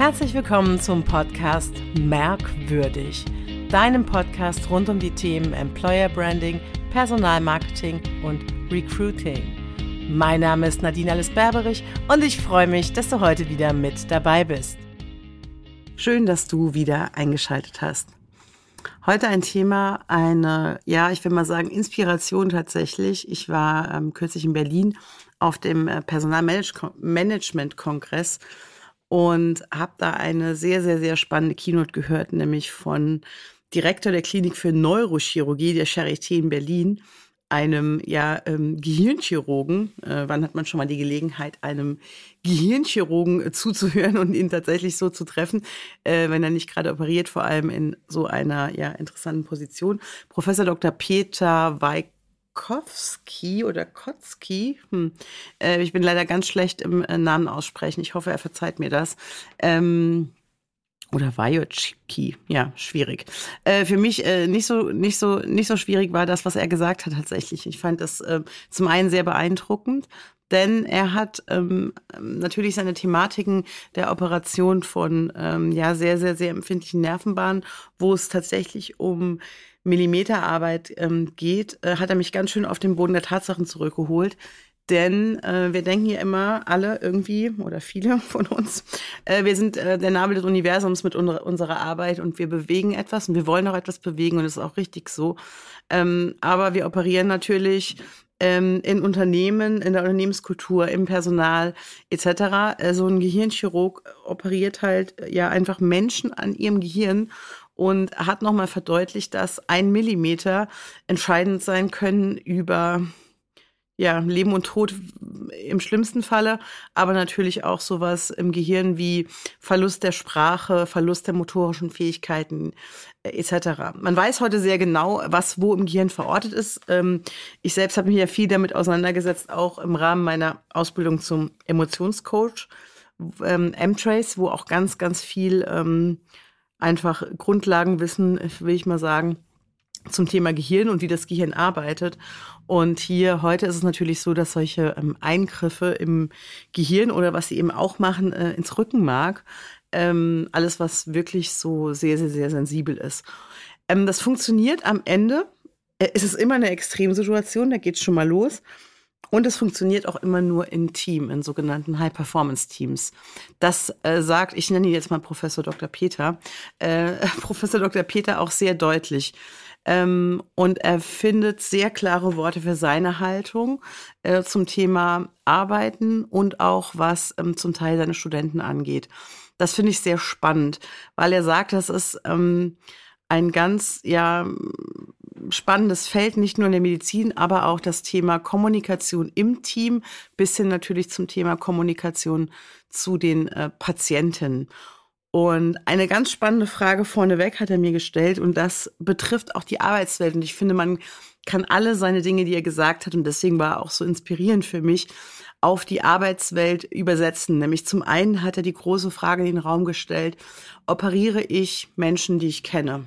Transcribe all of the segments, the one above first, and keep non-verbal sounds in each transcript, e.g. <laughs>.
Herzlich willkommen zum Podcast Merkwürdig, deinem Podcast rund um die Themen Employer Branding, Personalmarketing und Recruiting. Mein Name ist Nadine Alice Berberich und ich freue mich, dass du heute wieder mit dabei bist. Schön, dass du wieder eingeschaltet hast. Heute ein Thema, eine, ja, ich will mal sagen, Inspiration tatsächlich. Ich war ähm, kürzlich in Berlin auf dem äh, Personalmanagement-Kongress und habe da eine sehr, sehr, sehr spannende Keynote gehört, nämlich von Direktor der Klinik für Neurochirurgie der Charité in Berlin, einem ja, ähm, Gehirnchirurgen. Äh, wann hat man schon mal die Gelegenheit, einem Gehirnchirurgen äh, zuzuhören und ihn tatsächlich so zu treffen, äh, wenn er nicht gerade operiert, vor allem in so einer ja, interessanten Position. Professor Dr. Peter Weig Kowski oder Kotzki. Hm. Äh, ich bin leider ganz schlecht im äh, Namen aussprechen. Ich hoffe, er verzeiht mir das. Ähm, oder Wajocki, ja, schwierig. Äh, für mich äh, nicht so nicht so nicht so schwierig war das, was er gesagt hat tatsächlich. Ich fand das äh, zum einen sehr beeindruckend, denn er hat ähm, natürlich seine Thematiken der Operation von ähm, ja sehr sehr sehr empfindlichen Nervenbahnen, wo es tatsächlich um Millimeterarbeit ähm, geht, äh, hat er mich ganz schön auf den Boden der Tatsachen zurückgeholt. Denn äh, wir denken ja immer alle irgendwie, oder viele <laughs> von uns, äh, wir sind äh, der Nabel des Universums mit unserer, unserer Arbeit und wir bewegen etwas und wir wollen auch etwas bewegen und das ist auch richtig so. Ähm, aber wir operieren natürlich ähm, in Unternehmen, in der Unternehmenskultur, im Personal etc. Äh, so ein Gehirnchirurg operiert halt äh, ja einfach Menschen an ihrem Gehirn und hat nochmal verdeutlicht, dass ein Millimeter entscheidend sein können über ja, Leben und Tod im schlimmsten Falle, aber natürlich auch sowas im Gehirn wie Verlust der Sprache, Verlust der motorischen Fähigkeiten äh, etc. Man weiß heute sehr genau, was wo im Gehirn verortet ist. Ähm, ich selbst habe mich ja viel damit auseinandergesetzt, auch im Rahmen meiner Ausbildung zum Emotionscoach, ähm, M-Trace, wo auch ganz, ganz viel ähm, einfach Grundlagenwissen, will ich mal sagen, zum Thema Gehirn und wie das Gehirn arbeitet. Und hier heute ist es natürlich so, dass solche ähm, Eingriffe im Gehirn oder was sie eben auch machen, äh, ins Rückenmark, ähm, alles, was wirklich so sehr, sehr, sehr sensibel ist. Ähm, das funktioniert am Ende. Äh, es ist immer eine Extremsituation, da geht es schon mal los. Und es funktioniert auch immer nur in Team, in sogenannten High-Performance-Teams. Das äh, sagt, ich nenne ihn jetzt mal Professor Dr. Peter, äh, <laughs> Professor Dr. Peter auch sehr deutlich. Ähm, und er findet sehr klare Worte für seine Haltung äh, zum Thema Arbeiten und auch was ähm, zum Teil seine Studenten angeht. Das finde ich sehr spannend, weil er sagt, das ist ähm, ein ganz, ja, spannendes Feld, nicht nur in der Medizin, aber auch das Thema Kommunikation im Team, bis hin natürlich zum Thema Kommunikation zu den äh, Patienten. Und eine ganz spannende Frage vorneweg hat er mir gestellt und das betrifft auch die Arbeitswelt. Und ich finde, man kann alle seine Dinge, die er gesagt hat, und deswegen war er auch so inspirierend für mich, auf die Arbeitswelt übersetzen. Nämlich zum einen hat er die große Frage in den Raum gestellt, operiere ich Menschen, die ich kenne?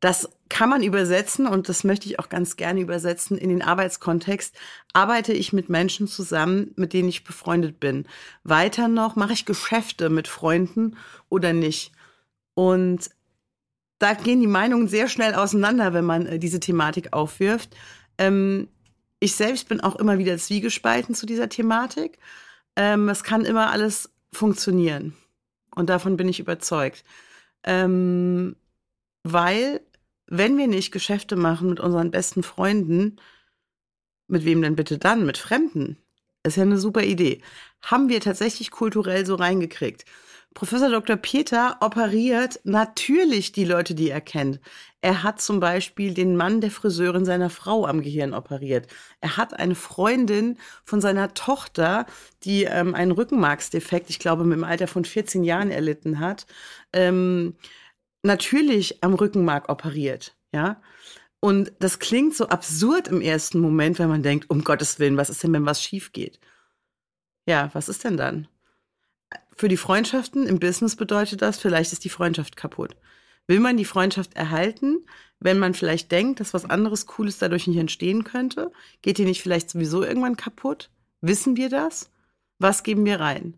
Das kann man übersetzen und das möchte ich auch ganz gerne übersetzen in den Arbeitskontext. Arbeite ich mit Menschen zusammen, mit denen ich befreundet bin? Weiter noch, mache ich Geschäfte mit Freunden oder nicht? Und da gehen die Meinungen sehr schnell auseinander, wenn man äh, diese Thematik aufwirft. Ähm, ich selbst bin auch immer wieder zwiegespalten zu dieser Thematik. Ähm, es kann immer alles funktionieren. Und davon bin ich überzeugt. Ähm, weil wenn wir nicht Geschäfte machen mit unseren besten Freunden, mit wem denn bitte dann? Mit Fremden? Ist ja eine super Idee. Haben wir tatsächlich kulturell so reingekriegt. Professor Dr. Peter operiert natürlich die Leute, die er kennt. Er hat zum Beispiel den Mann der Friseurin seiner Frau am Gehirn operiert. Er hat eine Freundin von seiner Tochter, die ähm, einen Rückenmarksdefekt, ich glaube, mit dem Alter von 14 Jahren erlitten hat. Ähm, natürlich am Rückenmark operiert, ja. Und das klingt so absurd im ersten Moment, wenn man denkt, um Gottes Willen, was ist denn, wenn was schief geht? Ja, was ist denn dann? Für die Freundschaften im Business bedeutet das, vielleicht ist die Freundschaft kaputt. Will man die Freundschaft erhalten, wenn man vielleicht denkt, dass was anderes Cooles dadurch nicht entstehen könnte? Geht die nicht vielleicht sowieso irgendwann kaputt? Wissen wir das? Was geben wir rein?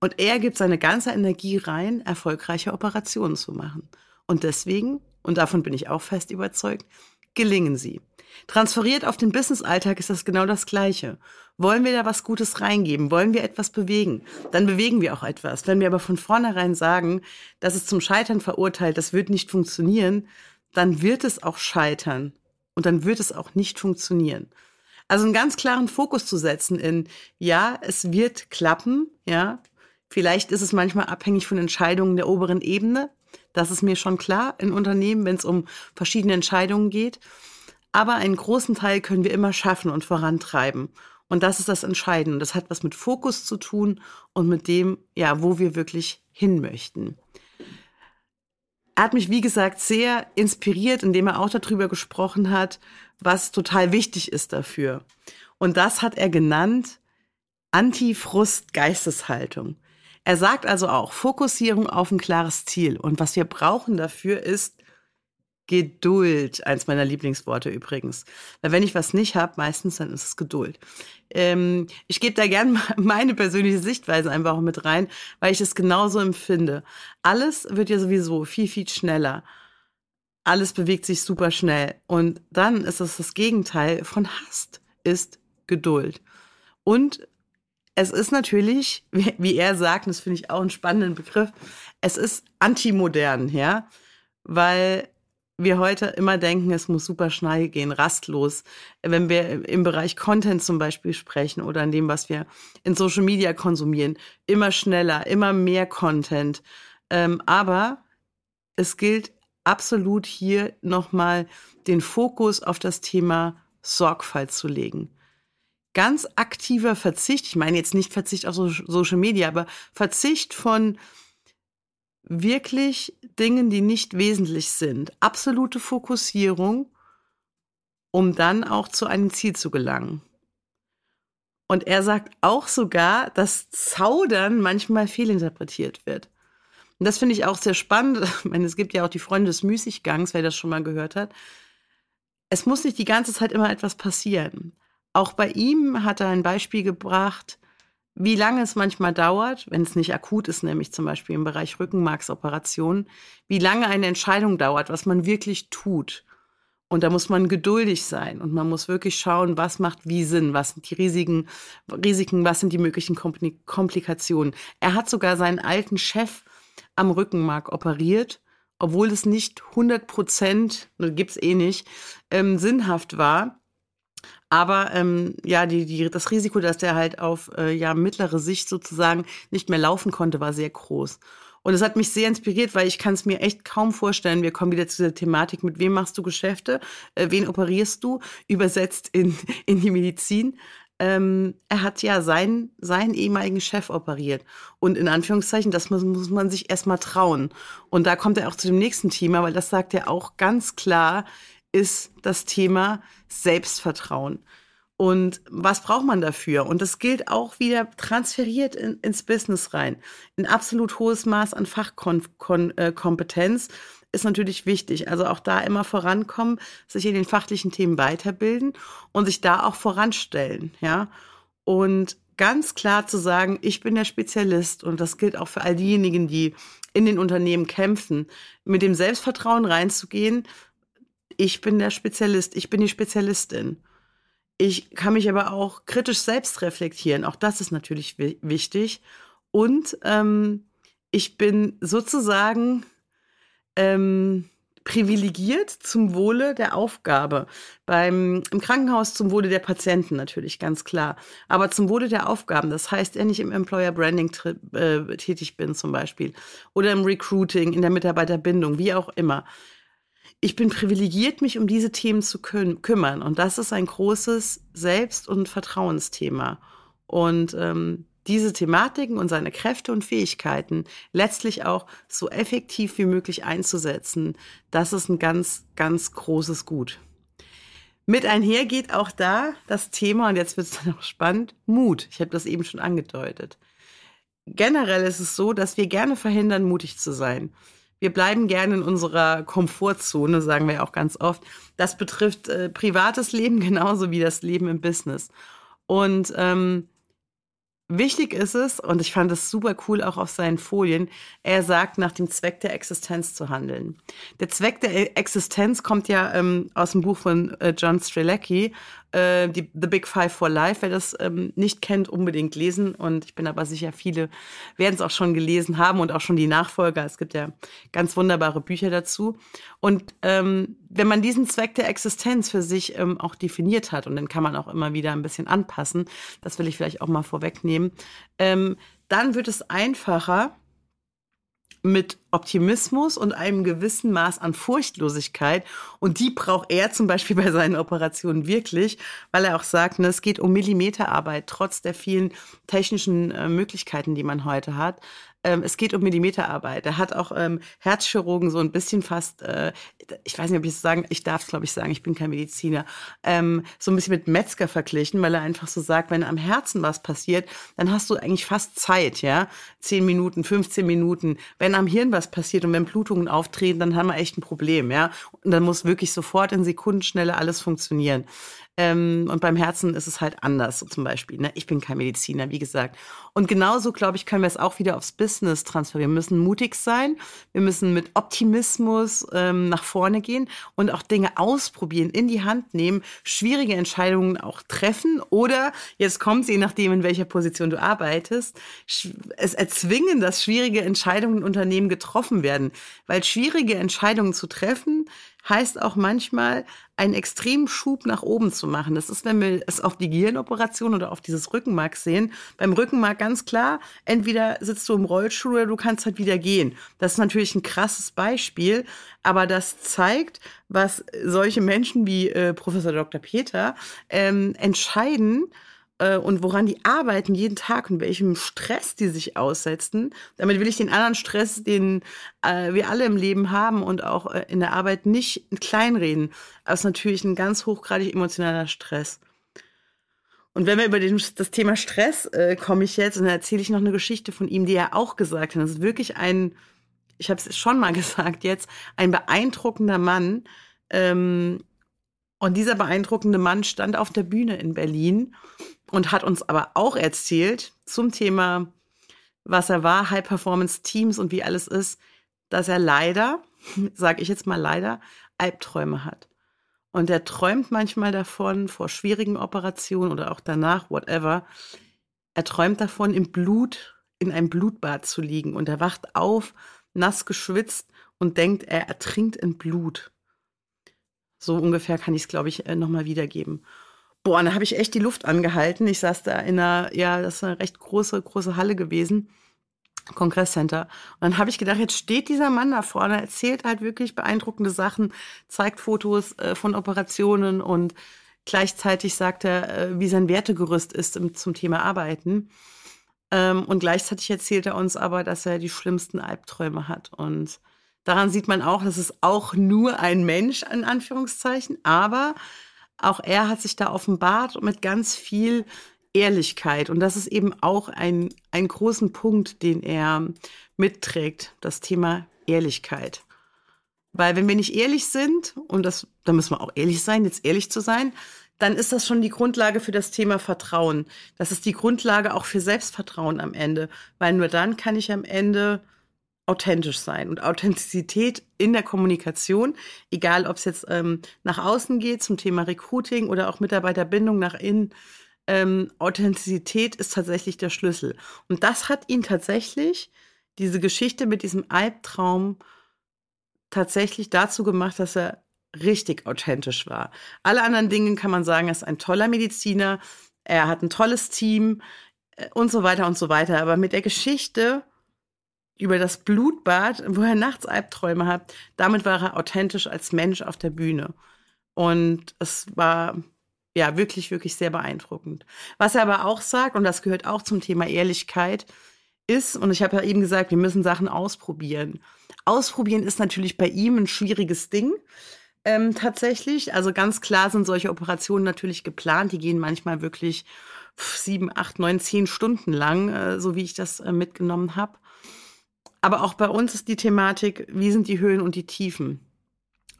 Und er gibt seine ganze Energie rein, erfolgreiche Operationen zu machen. Und deswegen, und davon bin ich auch fest überzeugt, gelingen sie. Transferiert auf den Business-Alltag ist das genau das Gleiche. Wollen wir da was Gutes reingeben? Wollen wir etwas bewegen? Dann bewegen wir auch etwas. Wenn wir aber von vornherein sagen, das ist zum Scheitern verurteilt, das wird nicht funktionieren, dann wird es auch scheitern. Und dann wird es auch nicht funktionieren. Also einen ganz klaren Fokus zu setzen in, ja, es wird klappen, ja. Vielleicht ist es manchmal abhängig von Entscheidungen der oberen Ebene. Das ist mir schon klar in Unternehmen, wenn es um verschiedene Entscheidungen geht. Aber einen großen Teil können wir immer schaffen und vorantreiben. Und das ist das Entscheidende. Das hat was mit Fokus zu tun und mit dem, ja, wo wir wirklich hin möchten. Er hat mich, wie gesagt, sehr inspiriert, indem er auch darüber gesprochen hat, was total wichtig ist dafür. Und das hat er genannt Anti-Frust-Geisteshaltung. Er sagt also auch Fokussierung auf ein klares Ziel. Und was wir brauchen dafür ist Geduld. Eins meiner Lieblingsworte übrigens. Weil wenn ich was nicht habe, meistens dann ist es Geduld. Ähm, ich gebe da gerne <laughs> meine persönliche Sichtweise einfach auch mit rein, weil ich es genauso empfinde. Alles wird ja sowieso viel, viel schneller alles bewegt sich super schnell. Und dann ist es das Gegenteil von Hast, ist Geduld. Und es ist natürlich, wie er sagt, das finde ich auch einen spannenden Begriff, es ist antimodern, ja, weil wir heute immer denken, es muss super schnell gehen, rastlos. Wenn wir im Bereich Content zum Beispiel sprechen oder in dem, was wir in Social Media konsumieren, immer schneller, immer mehr Content. Ähm, aber es gilt absolut hier nochmal den Fokus auf das Thema Sorgfalt zu legen. Ganz aktiver Verzicht, ich meine jetzt nicht Verzicht auf Social Media, aber Verzicht von wirklich Dingen, die nicht wesentlich sind. Absolute Fokussierung, um dann auch zu einem Ziel zu gelangen. Und er sagt auch sogar, dass Zaudern manchmal fehlinterpretiert wird. Und das finde ich auch sehr spannend. <laughs> Ich meine, es gibt ja auch die Freunde des Müßiggangs, wer das schon mal gehört hat. Es muss nicht die ganze Zeit immer etwas passieren. Auch bei ihm hat er ein Beispiel gebracht, wie lange es manchmal dauert, wenn es nicht akut ist, nämlich zum Beispiel im Bereich Rückenmarksoperationen, wie lange eine Entscheidung dauert, was man wirklich tut. Und da muss man geduldig sein und man muss wirklich schauen, was macht wie Sinn, was sind die Risiken, Risiken, was sind die möglichen Komplikationen. Er hat sogar seinen alten Chef am Rückenmark operiert, obwohl es nicht 100 Prozent, gibt es eh nicht, ähm, sinnhaft war. Aber ähm, ja, die, die, das Risiko, dass der halt auf äh, ja, mittlere Sicht sozusagen nicht mehr laufen konnte, war sehr groß. Und es hat mich sehr inspiriert, weil ich kann es mir echt kaum vorstellen. Wir kommen wieder zu der Thematik, mit wem machst du Geschäfte, äh, wen operierst du, übersetzt in, <laughs> in die Medizin ähm, er hat ja seinen, seinen ehemaligen Chef operiert. Und in Anführungszeichen, das muss, muss man sich erstmal trauen. Und da kommt er auch zu dem nächsten Thema, weil das sagt er auch ganz klar, ist das Thema Selbstvertrauen. Und was braucht man dafür? Und das gilt auch wieder transferiert in, ins Business rein. Ein absolut hohes Maß an Fachkompetenz ist natürlich wichtig. Also auch da immer vorankommen, sich in den fachlichen Themen weiterbilden und sich da auch voranstellen, ja. Und ganz klar zu sagen, ich bin der Spezialist und das gilt auch für all diejenigen, die in den Unternehmen kämpfen, mit dem Selbstvertrauen reinzugehen, ich bin der Spezialist, ich bin die Spezialistin. Ich kann mich aber auch kritisch selbst reflektieren, auch das ist natürlich wichtig. Und ähm, ich bin sozusagen ähm, privilegiert zum Wohle der Aufgabe. Beim, Im Krankenhaus zum Wohle der Patienten natürlich, ganz klar. Aber zum Wohle der Aufgaben. Das heißt, wenn ich im Employer Branding äh, tätig bin zum Beispiel oder im Recruiting, in der Mitarbeiterbindung, wie auch immer. Ich bin privilegiert, mich um diese Themen zu küm kümmern. Und das ist ein großes Selbst- und Vertrauensthema. Und ähm, diese Thematiken und seine Kräfte und Fähigkeiten letztlich auch so effektiv wie möglich einzusetzen, das ist ein ganz, ganz großes Gut. Mit einher geht auch da das Thema, und jetzt wird es dann auch <laughs> spannend, Mut. Ich habe das eben schon angedeutet. Generell ist es so, dass wir gerne verhindern, mutig zu sein. Wir bleiben gerne in unserer Komfortzone, sagen wir auch ganz oft. Das betrifft äh, privates Leben <laughs> genauso wie das Leben im Business. Und ähm, Wichtig ist es, und ich fand es super cool auch auf seinen Folien, er sagt, nach dem Zweck der Existenz zu handeln. Der Zweck der Existenz kommt ja ähm, aus dem Buch von äh, John Strelecki, äh, die, The Big Five for Life. Wer das ähm, nicht kennt, unbedingt lesen. Und ich bin aber sicher, viele werden es auch schon gelesen haben und auch schon die Nachfolger. Es gibt ja ganz wunderbare Bücher dazu. Und ähm, wenn man diesen Zweck der Existenz für sich ähm, auch definiert hat, und den kann man auch immer wieder ein bisschen anpassen, das will ich vielleicht auch mal vorwegnehmen, ähm, dann wird es einfacher, mit Optimismus und einem gewissen Maß an Furchtlosigkeit. Und die braucht er zum Beispiel <laughs> bei seinen Operationen wirklich, weil er auch sagt, ne, es geht um Millimeterarbeit, trotz der vielen technischen äh, Möglichkeiten, die man heute hat ähm, es geht um Millimeterarbeit. Er hat auch ähm, Herzchirurgen so ein bisschen fast, äh, ich weiß nicht, ob ich es sagen, ich darf es glaube ich sagen, ich bin kein Mediziner, ähm, so ein bisschen mit Metzger verglichen, weil er einfach so sagt, wenn am Herzen was passiert, dann hast du eigentlich fast Zeit, ja, zehn Minuten, 15 Minuten. Wenn am Hirn was passiert und wenn Blutungen auftreten, dann haben wir echt ein Problem, ja. Und dann muss wirklich sofort in Sekundenschnelle alles funktionieren. Ähm, und beim Herzen ist es halt anders, so zum Beispiel. Ne? Ich bin kein Mediziner, wie gesagt. Und genauso, glaube ich, können wir es auch wieder aufs Business transferieren. Wir müssen mutig sein, wir müssen mit Optimismus ähm, nach vorne gehen und auch Dinge ausprobieren, in die Hand nehmen, schwierige Entscheidungen auch treffen oder, jetzt kommt je nachdem, in welcher Position du arbeitest, es erzwingen, dass schwierige Entscheidungen in Unternehmen getroffen werden. Weil schwierige Entscheidungen zu treffen, heißt auch manchmal, einen extremen Schub nach oben zu machen. Das ist, wenn wir es auf die Gehirnoperation oder auf dieses Rückenmark sehen. Beim Rückenmark ganz klar, entweder sitzt du im Rollstuhl oder du kannst halt wieder gehen. Das ist natürlich ein krasses Beispiel, aber das zeigt, was solche Menschen wie äh, Professor Dr. Peter ähm, entscheiden, äh, und woran die arbeiten jeden Tag und welchem Stress die sich aussetzen. Damit will ich den anderen Stress, den äh, wir alle im Leben haben und auch äh, in der Arbeit nicht kleinreden. Das ist natürlich ein ganz hochgradig emotionaler Stress. Und wenn wir über den, das Thema Stress äh, komme ich jetzt und dann erzähle ich noch eine Geschichte von ihm, die er auch gesagt hat. Das ist wirklich ein, ich habe es schon mal <laughs> gesagt jetzt, ein beeindruckender Mann. Ähm, und dieser beeindruckende Mann stand auf der Bühne in Berlin und hat uns aber auch erzählt zum Thema, was er war, High Performance Teams und wie alles ist, dass er leider, <laughs> sage ich jetzt mal leider, Albträume hat. Und er träumt manchmal davon, vor schwierigen Operationen oder auch danach, whatever. Er träumt davon, im Blut, in einem Blutbad zu liegen. Und er wacht auf, nass geschwitzt und denkt, er ertrinkt in Blut. So ungefähr kann ich es, glaube ich, äh, nochmal wiedergeben. Boah, und da habe ich echt die Luft angehalten. Ich saß da in einer, ja, das ist eine recht große, große Halle gewesen. Kongresscenter. Und dann habe ich gedacht, jetzt steht dieser Mann da vorne, erzählt halt wirklich beeindruckende Sachen, zeigt Fotos äh, von Operationen und gleichzeitig sagt er, äh, wie sein Wertegerüst ist im, zum Thema Arbeiten. Ähm, und gleichzeitig erzählt er uns aber, dass er die schlimmsten Albträume hat. Und daran sieht man auch, dass es auch nur ein Mensch, in Anführungszeichen, aber auch er hat sich da offenbart mit ganz viel Ehrlichkeit. Und das ist eben auch ein, ein großen Punkt, den er mitträgt, das Thema Ehrlichkeit. Weil wenn wir nicht ehrlich sind, und das, da müssen wir auch ehrlich sein, jetzt ehrlich zu sein, dann ist das schon die Grundlage für das Thema Vertrauen. Das ist die Grundlage auch für Selbstvertrauen am Ende. Weil nur dann kann ich am Ende authentisch sein. Und Authentizität in der Kommunikation, egal ob es jetzt ähm, nach außen geht zum Thema Recruiting oder auch Mitarbeiterbindung nach innen, ähm, Authentizität ist tatsächlich der Schlüssel. Und das hat ihn tatsächlich, diese Geschichte mit diesem Albtraum, tatsächlich dazu gemacht, dass er richtig authentisch war. Alle anderen Dinge kann man sagen, er ist ein toller Mediziner, er hat ein tolles Team äh, und so weiter und so weiter. Aber mit der Geschichte über das Blutbad, wo er nachts Albträume hat, damit war er authentisch als Mensch auf der Bühne. Und es war ja wirklich, wirklich sehr beeindruckend. Was er aber auch sagt, und das gehört auch zum Thema Ehrlichkeit, ist, und ich habe ja eben gesagt, wir müssen Sachen ausprobieren. Ausprobieren ist natürlich bei ihm ein schwieriges Ding. Ähm, tatsächlich. Also ganz klar sind solche Operationen natürlich geplant. Die gehen manchmal wirklich sieben, acht, neun, zehn Stunden lang, äh, so wie ich das äh, mitgenommen habe. Aber auch bei uns ist die Thematik, wie sind die Höhen und die Tiefen?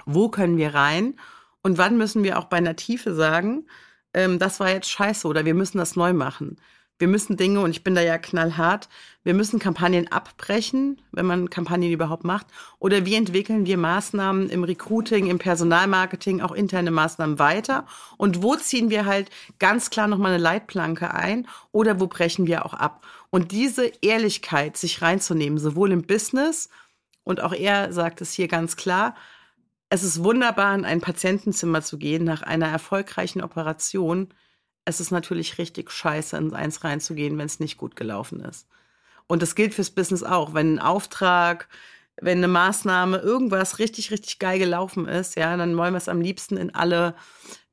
Wo können wir rein? Und wann müssen wir auch bei einer Tiefe sagen, ähm, das war jetzt scheiße oder wir müssen das neu machen? Wir müssen Dinge, und ich bin da ja knallhart, wir müssen Kampagnen abbrechen, wenn man Kampagnen überhaupt macht. Oder wie entwickeln wir Maßnahmen im Recruiting, im Personalmarketing, auch interne Maßnahmen weiter? Und wo ziehen wir halt ganz klar nochmal eine Leitplanke ein? Oder wo brechen wir auch ab? Und diese Ehrlichkeit, sich reinzunehmen, sowohl im Business, und auch er sagt es hier ganz klar, es ist wunderbar, in ein Patientenzimmer zu gehen nach einer erfolgreichen Operation. Es ist natürlich richtig scheiße, in eins reinzugehen, wenn es nicht gut gelaufen ist. Und das gilt fürs Business auch. Wenn ein Auftrag, wenn eine Maßnahme, irgendwas richtig, richtig geil gelaufen ist, ja, dann wollen wir es am liebsten in alle,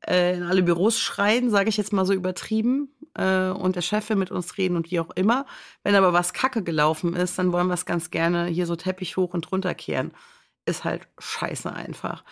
äh, in alle Büros schreien, sage ich jetzt mal so übertrieben, äh, und der Chef will mit uns reden und wie auch immer. Wenn aber was kacke gelaufen ist, dann wollen wir es ganz gerne hier so Teppich hoch und runter kehren ist halt scheiße einfach.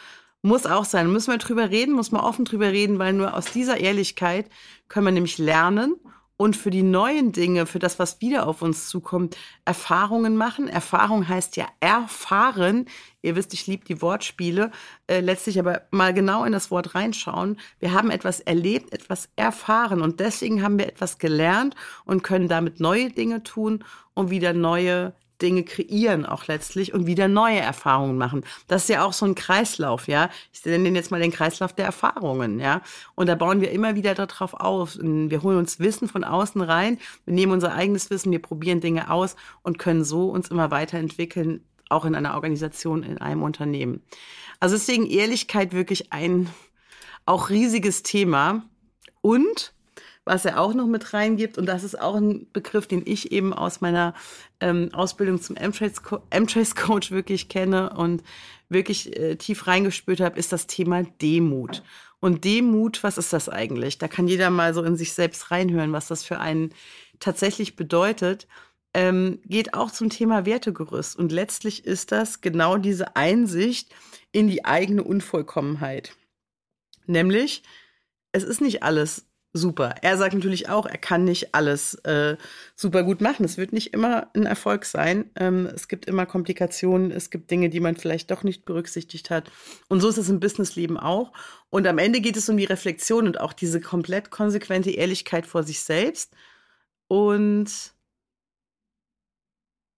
Muss auch sein. Müssen wir drüber reden, muss man offen drüber reden, weil nur aus dieser Ehrlichkeit können wir nämlich lernen und für die neuen Dinge, für das, was wieder auf uns zukommt, Erfahrungen machen. Erfahrung heißt ja erfahren. Ihr wisst, ich liebe die Wortspiele. Äh, letztlich aber mal genau in das Wort reinschauen. Wir haben etwas erlebt, etwas erfahren und deswegen haben wir etwas gelernt und können damit neue Dinge tun und wieder neue Dinge kreieren auch letztlich und wieder neue Erfahrungen machen. Das ist ja auch so ein Kreislauf, ja. Ich nenne den jetzt mal den Kreislauf der Erfahrungen, ja. Und da bauen wir immer wieder darauf auf. Wir holen uns Wissen von außen rein, wir nehmen unser eigenes Wissen, wir probieren Dinge aus und können so uns immer weiterentwickeln, auch in einer Organisation, in einem Unternehmen. Also deswegen Ehrlichkeit wirklich ein auch riesiges Thema und was er auch noch mit reingibt. Und das ist auch ein Begriff, den ich eben aus meiner ähm, Ausbildung zum M-Trace-Coach wirklich kenne und wirklich äh, tief reingespürt habe, ist das Thema Demut. Und Demut, was ist das eigentlich? Da kann jeder mal so in sich selbst reinhören, was das für einen tatsächlich bedeutet. Ähm, geht auch zum Thema Wertegerüst. Und letztlich ist das genau diese Einsicht in die eigene Unvollkommenheit. Nämlich, es ist nicht alles super. Er sagt natürlich auch, er kann nicht alles äh, super gut machen. Es wird nicht immer ein Erfolg sein. Ähm, es gibt immer Komplikationen, es gibt Dinge, die man vielleicht doch nicht berücksichtigt hat. Und so ist es im Businessleben auch. Und am Ende geht es um die Reflexion und auch diese komplett konsequente Ehrlichkeit vor sich selbst. Und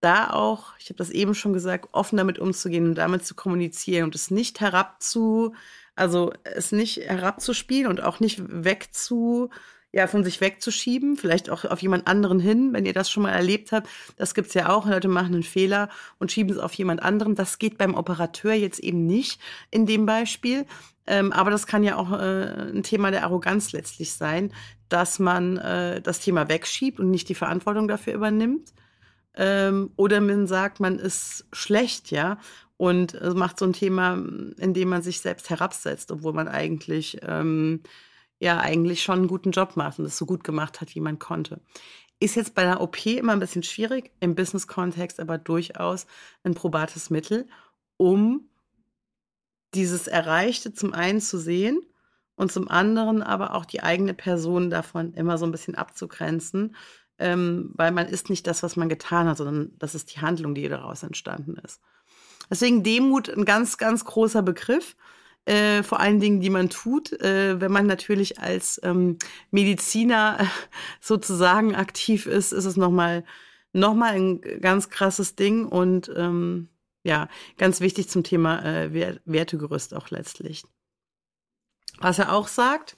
da auch, ich habe das eben schon gesagt, offen damit umzugehen und damit zu kommunizieren und es nicht herabzu also es nicht herabzuspielen und auch nicht wegzu, ja, von sich wegzuschieben, vielleicht auch auf jemand anderen hin, wenn ihr das schon mal erlebt habt. Das gibt's ja auch. Leute machen einen Fehler und schieben es auf jemand anderen. Das geht beim Operateur jetzt eben nicht in dem Beispiel. Ähm, aber das kann ja auch äh, ein Thema der Arroganz letztlich sein, dass man äh, das Thema wegschiebt und nicht die Verantwortung dafür übernimmt. Ähm, oder man sagt, man ist schlecht, ja und es macht so ein Thema, in dem man sich selbst herabsetzt, obwohl man eigentlich ähm, ja eigentlich schon einen guten Job macht und es so gut gemacht hat, wie man konnte. Ist jetzt bei einer OP immer ein bisschen schwierig, im Business-Kontext aber durchaus ein probates Mittel, um dieses Erreichte zum einen zu sehen und zum anderen aber auch die eigene Person davon immer so ein bisschen abzugrenzen, ähm, weil man ist nicht das, was man getan hat, sondern das ist die Handlung, die daraus entstanden ist. Deswegen Demut ein ganz, ganz großer Begriff. Äh, vor allen Dingen, die man tut, äh, wenn man natürlich als ähm, Mediziner äh, <laughs> sozusagen aktiv ist, ist es nochmal noch mal ein ganz krasses Ding und ähm, ja, ganz wichtig zum Thema äh, Wertegerüst auch letztlich. Was er auch sagt,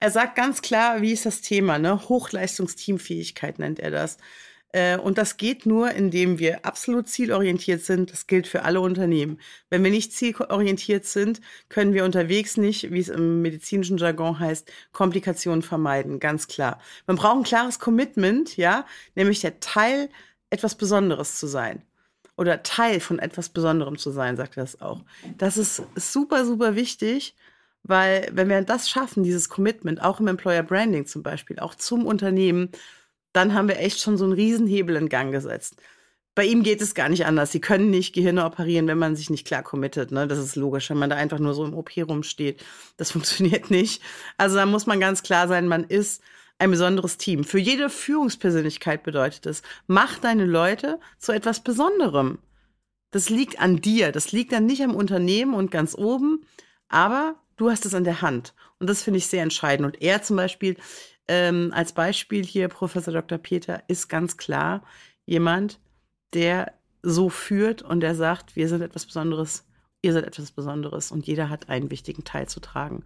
er sagt ganz klar, wie ist das Thema, ne? Hochleistungsteamfähigkeit nennt er das. Äh, und das geht nur, indem wir absolut zielorientiert sind. Das gilt für alle Unternehmen. Wenn wir nicht zielorientiert sind, können wir unterwegs nicht, wie es im medizinischen Jargon heißt, Komplikationen vermeiden. Ganz klar. Man braucht ein klares Commitment, ja, nämlich der Teil etwas Besonderes zu sein. Oder Teil von etwas Besonderem zu sein, sagt er das auch. Das ist super, super wichtig. Weil wenn wir das schaffen, dieses Commitment, auch im Employer Branding zum Beispiel, auch zum Unternehmen, dann haben wir echt schon so einen Riesenhebel in Gang gesetzt. Bei ihm geht es gar nicht anders. Sie können nicht Gehirne operieren, wenn man sich nicht klar committet. Ne? Das ist logisch, wenn man da einfach nur so im OP rumsteht. Das <laughs> funktioniert nicht. Also da muss man ganz klar sein, man ist ein besonderes Team. Für jede Führungspersönlichkeit bedeutet es, mach deine Leute zu etwas Besonderem. Das liegt an dir. Das liegt dann nicht am Unternehmen und ganz oben, aber du hast es an der Hand. Und das finde ich sehr entscheidend. Und er zum Beispiel Ähm, als Beispiel hier, Professor Dr. Peter ist ganz klar jemand, der so führt und der sagt, wir sind etwas Besonderes, ihr seid etwas Besonderes und jeder hat einen wichtigen Teil zu tragen.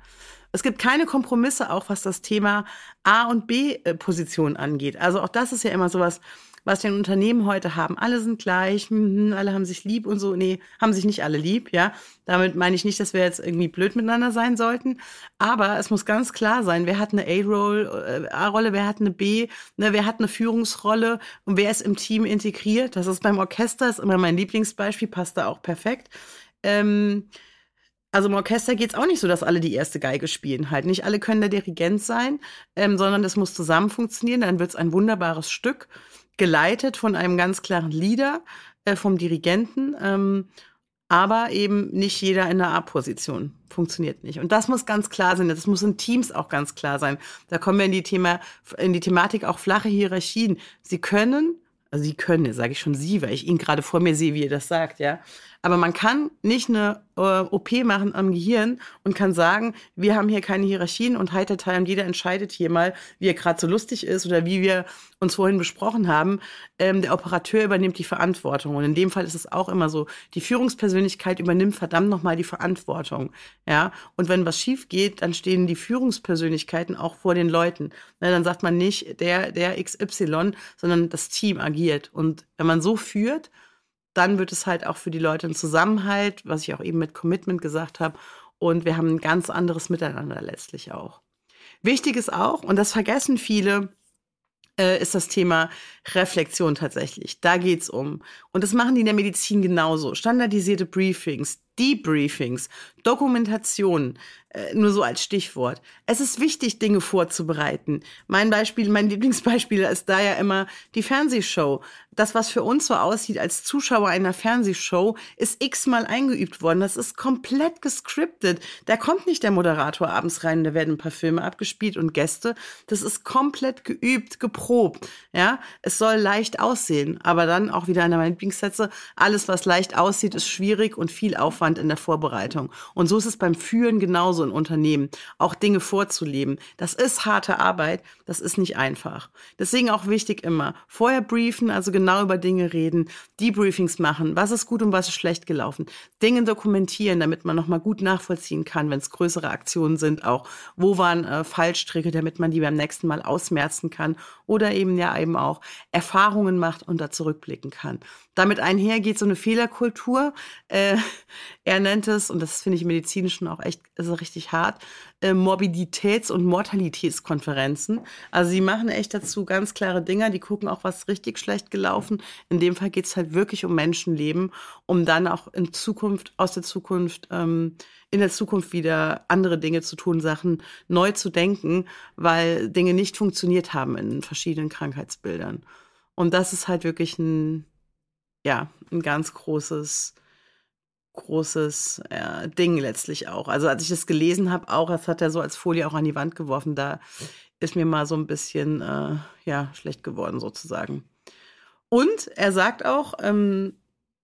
Es gibt keine Kompromisse, auch was das Thema A- und B-Position angeht. Also auch das ist ja immer sowas, was die Unternehmen heute haben. Alle sind gleich, mh, alle haben sich lieb und so. Nee, haben sich nicht alle lieb, ja. Damit meine ich nicht, dass wir jetzt irgendwie blöd miteinander sein sollten. Aber es muss ganz klar sein, wer hat eine A-Rolle, äh, A-Rolle, wer hat eine B, ne, wer hat eine Führungsrolle und wer ist im Team integriert. Das ist beim Orchester, ist immer mein Lieblingsbeispiel, passt da auch perfekt. Ähm, also im Orchester geht es auch nicht so, dass alle die erste Geige spielen. Halt nicht alle können der Dirigent sein, ähm, sondern das muss zusammen funktionieren. Dann wird es ein wunderbares Stück, geleitet von einem ganz klaren Leader, äh, vom Dirigenten. Ähm, aber eben nicht jeder in der A-Position. Funktioniert nicht. Und das muss ganz klar sein. Das muss in Teams auch ganz klar sein. Da kommen wir in die, Thema, in die Thematik auch flache Hierarchien. Sie können, also sie können, sage ich schon sie, weil ich ihn gerade vor mir sehe, wie ihr das sagt, ja. Aber man kann nicht eine äh, OP machen am Gehirn und kann sagen, wir haben hier keine Hierarchien und heiter und jeder entscheidet hier mal, wie er gerade so lustig ist oder wie wir uns vorhin besprochen haben. Ähm, der Operateur übernimmt die Verantwortung. Und in dem Fall ist es auch immer so, die Führungspersönlichkeit übernimmt verdammt nochmal die Verantwortung. Ja, und wenn was schief geht, dann stehen die Führungspersönlichkeiten auch vor den Leuten. Na, dann sagt man nicht der, der XY, sondern das Team agiert. Und wenn man so führt, dann wird es halt auch für die Leute ein Zusammenhalt, was ich auch eben mit Commitment gesagt habe. Und wir haben ein ganz anderes Miteinander letztlich auch. Wichtig ist auch, und das vergessen viele, äh, ist das Thema Reflexion tatsächlich. Da geht's um. Und das machen die in der Medizin genauso. Standardisierte Briefings, Debriefings, Dokumentation, äh, nur so als Stichwort. Es ist wichtig, Dinge vorzubereiten. Mein Beispiel, mein Lieblingsbeispiel ist da ja immer die Fernsehshow. Das, was für uns so aussieht als Zuschauer einer Fernsehshow, ist x-mal eingeübt worden. Das ist komplett gescriptet. Da kommt nicht der Moderator abends rein, da werden ein paar Filme abgespielt und Gäste. Das ist komplett geübt, geprobt. Ja, es soll leicht aussehen, aber dann auch wieder einer meiner Lieblingssätze. Alles, was leicht aussieht, ist schwierig und viel Aufwand in der Vorbereitung. Und so ist es beim Führen genauso in Unternehmen, auch Dinge vorzuleben. Das ist harte Arbeit, das ist nicht einfach. Deswegen auch wichtig immer, vorher briefen, also genau über Dinge reden, Debriefings machen, was ist gut und was ist schlecht gelaufen, Dinge dokumentieren, damit man nochmal gut nachvollziehen kann, wenn es größere Aktionen sind, auch wo waren äh, Fallstricke, damit man die beim nächsten Mal ausmerzen kann oder eben ja eben auch Erfahrungen macht und da zurückblicken kann. Damit einher geht so eine Fehlerkultur. Äh, <laughs> er nennt es, und das finde ich medizinisch schon auch echt ist richtig hart, äh, Morbiditäts- und Mortalitätskonferenzen. Also sie machen echt dazu ganz klare Dinge, die gucken auch, was richtig schlecht gelaufen. In dem Fall geht es halt wirklich um Menschenleben, um dann auch in Zukunft, aus der Zukunft, ähm, in der Zukunft wieder andere Dinge zu tun, Sachen neu zu denken, weil Dinge nicht funktioniert haben in verschiedenen Krankheitsbildern. Und das ist halt wirklich ein ja, ein ganz großes, großes äh, Ding letztlich auch. Also als ich das gelesen habe, auch, das hat er so als Folie auch an die Wand geworfen, da ist mir mal so ein bisschen äh, ja, schlecht geworden sozusagen. Und er sagt auch, ähm,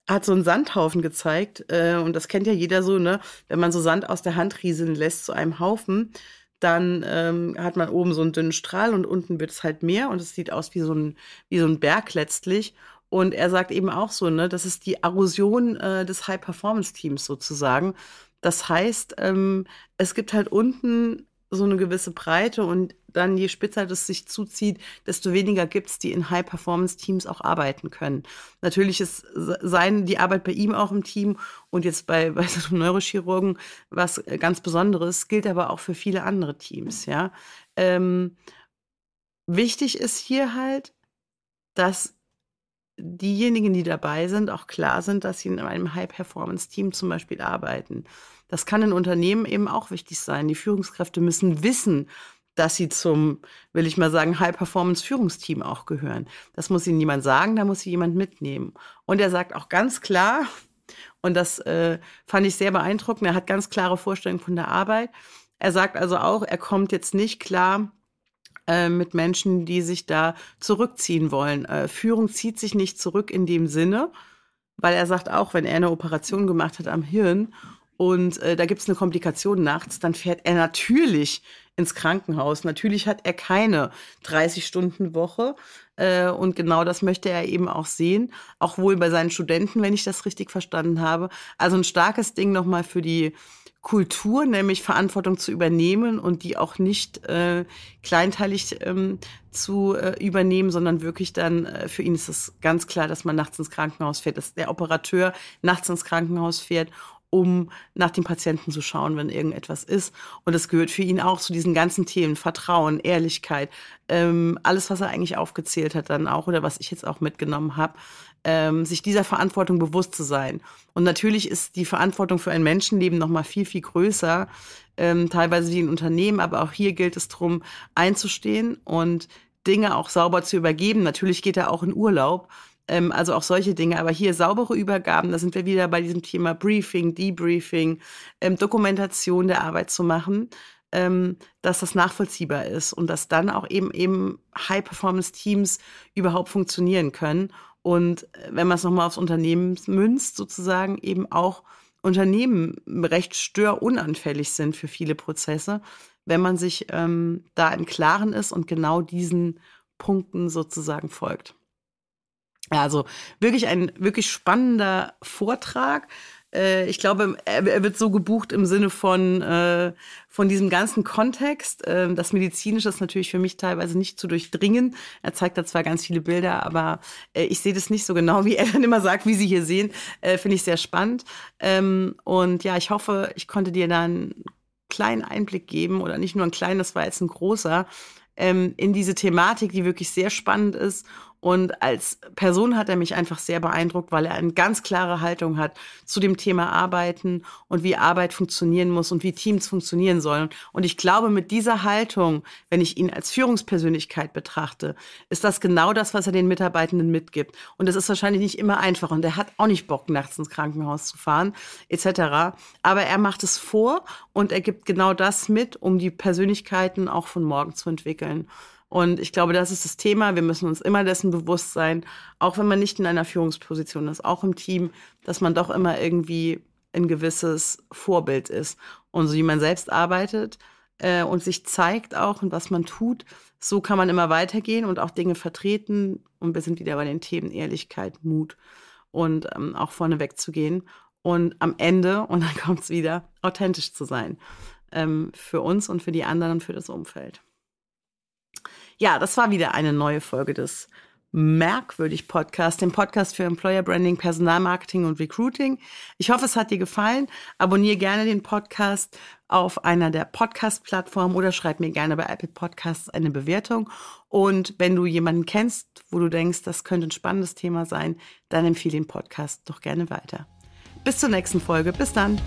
hat so einen Sandhaufen gezeigt, äh, und das kennt ja jeder so, ne? Wenn man so Sand aus der Hand rieseln lässt zu einem Haufen, dann ähm, hat man oben so einen dünnen Strahl und unten wird es halt mehr und es sieht aus wie so ein, wie so ein Berg letztlich. Und er sagt eben auch so, ne, das ist die Erosion äh, des High-Performance-Teams sozusagen. Das heißt, ähm, es gibt halt unten so eine gewisse Breite und dann je spitzer das sich zuzieht, desto weniger gibt es, die in High-Performance-Teams auch arbeiten können. Natürlich ist sein, die Arbeit bei ihm auch im Team und jetzt bei, <laughs> bei so einem Neurochirurgen was ganz Besonderes, gilt aber auch für viele andere Teams, ja. Ähm, wichtig ist hier halt, dass diejenigen, die dabei sind, auch klar sind, dass sie in einem High-Performance-Team zum Beispiel arbeiten. Das kann in Unternehmen eben auch wichtig sein. Die Führungskräfte müssen wissen, dass sie zum, will ich mal sagen, High-Performance-Führungsteam auch gehören. Das muss ihnen niemand sagen, da muss sie jemand mitnehmen. Und er sagt auch ganz klar, und das äh, fand ich sehr beeindruckend, er hat ganz klare Vorstellungen von der Arbeit. Er sagt also auch, er kommt jetzt nicht klar äh, mit Menschen, die sich da zurückziehen wollen. Äh, Führung zieht sich nicht zurück in dem Sinne, weil er sagt auch, wenn er eine Operation gemacht hat am Hirn und äh, da gibt es eine Komplikation nachts, dann fährt er natürlich ins Krankenhaus. Natürlich hat er keine 30-Stunden-Woche. Äh, und genau das möchte er eben auch sehen. Auch wohl bei seinen Studenten, wenn ich das richtig verstanden habe. Also ein starkes Ding nochmal für die Kultur, nämlich Verantwortung zu übernehmen und die auch nicht äh, kleinteilig ähm, zu äh, übernehmen, sondern wirklich dann, äh, für ihn ist es ganz klar, dass man nachts ins Krankenhaus fährt, dass der Operateur nachts ins Krankenhaus fährt um nach dem Patienten zu schauen, wenn irgendetwas ist. Und das gehört für ihn auch zu diesen ganzen Themen, Vertrauen, Ehrlichkeit, ähm, alles, was er eigentlich aufgezählt hat dann auch oder was ich jetzt auch mitgenommen habe, ähm, sich dieser Verantwortung bewusst zu sein. Und natürlich ist die Verantwortung für ein Menschenleben noch mal viel, viel größer, ähm, teilweise wie ein Unternehmen, aber auch hier gilt es darum, einzustehen und Dinge auch sauber zu übergeben. Natürlich geht er auch in Urlaub, ähm, also auch solche Dinge. Aber hier saubere Übergaben, da sind wir wieder bei diesem Thema Briefing, Debriefing, ähm, Dokumentation der Arbeit zu machen, ähm, dass das nachvollziehbar ist und dass dann auch eben eben High-Performance-Teams überhaupt funktionieren können. Und äh, wenn man es nochmal aufs Unternehmen münzt, sozusagen eben auch Unternehmen recht störunanfällig sind für viele Prozesse, wenn man sich ähm, da im Klaren ist und genau diesen Punkten sozusagen folgt. Also wirklich ein wirklich spannender Vortrag. Äh, ich glaube, er wird so gebucht im Sinne von, äh, von diesem ganzen Kontext. Äh, das Medizinische ist natürlich für mich teilweise nicht zu durchdringen. Er zeigt da zwar ganz viele Bilder, aber ich sehe das nicht so genau, wie <laughs> er dann immer sagt, wie Sie hier sehen. Finde ich sehr spannend. Ähm, und ja, ich hoffe, ich konnte dir da einen kleinen Einblick geben oder nicht nur einen kleinen, das war jetzt ein großer, ähm, in diese Thematik, die wirklich sehr spannend ist und als Person hat er mich einfach sehr beeindruckt, weil er eine ganz klare Haltung hat zu dem Thema Arbeiten und wie Arbeit funktionieren muss und wie Teams funktionieren sollen. Und ich glaube, mit dieser Haltung, wenn ich ihn als Führungspersönlichkeit betrachte, ist das genau das, was er den Mitarbeitenden mitgibt. Und es ist wahrscheinlich nicht immer einfach. Und er hat auch nicht Bock, nachts ins Krankenhaus zu fahren, etc. Aber er macht es vor und er gibt genau das mit, um die Persönlichkeiten auch von morgen zu entwickeln. Und ich glaube, das ist das Thema. Wir müssen uns immer dessen bewusst sein, auch wenn man nicht in einer Führungsposition ist, auch im Team, dass man doch immer irgendwie ein gewisses Vorbild ist. Und so wie man selbst arbeitet äh, und sich zeigt auch und was man tut, so kann man immer weitergehen und auch Dinge vertreten. Und wir sind wieder bei den Themen Ehrlichkeit, Mut und ähm, auch vorne wegzugehen. Und am Ende, <laughs> und dann kommt es wieder, authentisch zu sein. Ähm, für uns und für die anderen und für das Umfeld. Ja, das war wieder eine neue Folge des Merkwürdig Podcast, dem Podcast für Employer Branding, Personalmarketing und Recruiting. Ich hoffe, es hat dir gefallen. Abonniere gerne den Podcast auf einer der Podcast-Plattformen oder schreib mir gerne bei Apple Podcasts eine Bewertung. Und wenn du jemanden kennst, wo du denkst, das könnte ein spannendes Thema sein, dann empfehle den Podcast doch gerne weiter. Bis zur nächsten Folge. Bis dann.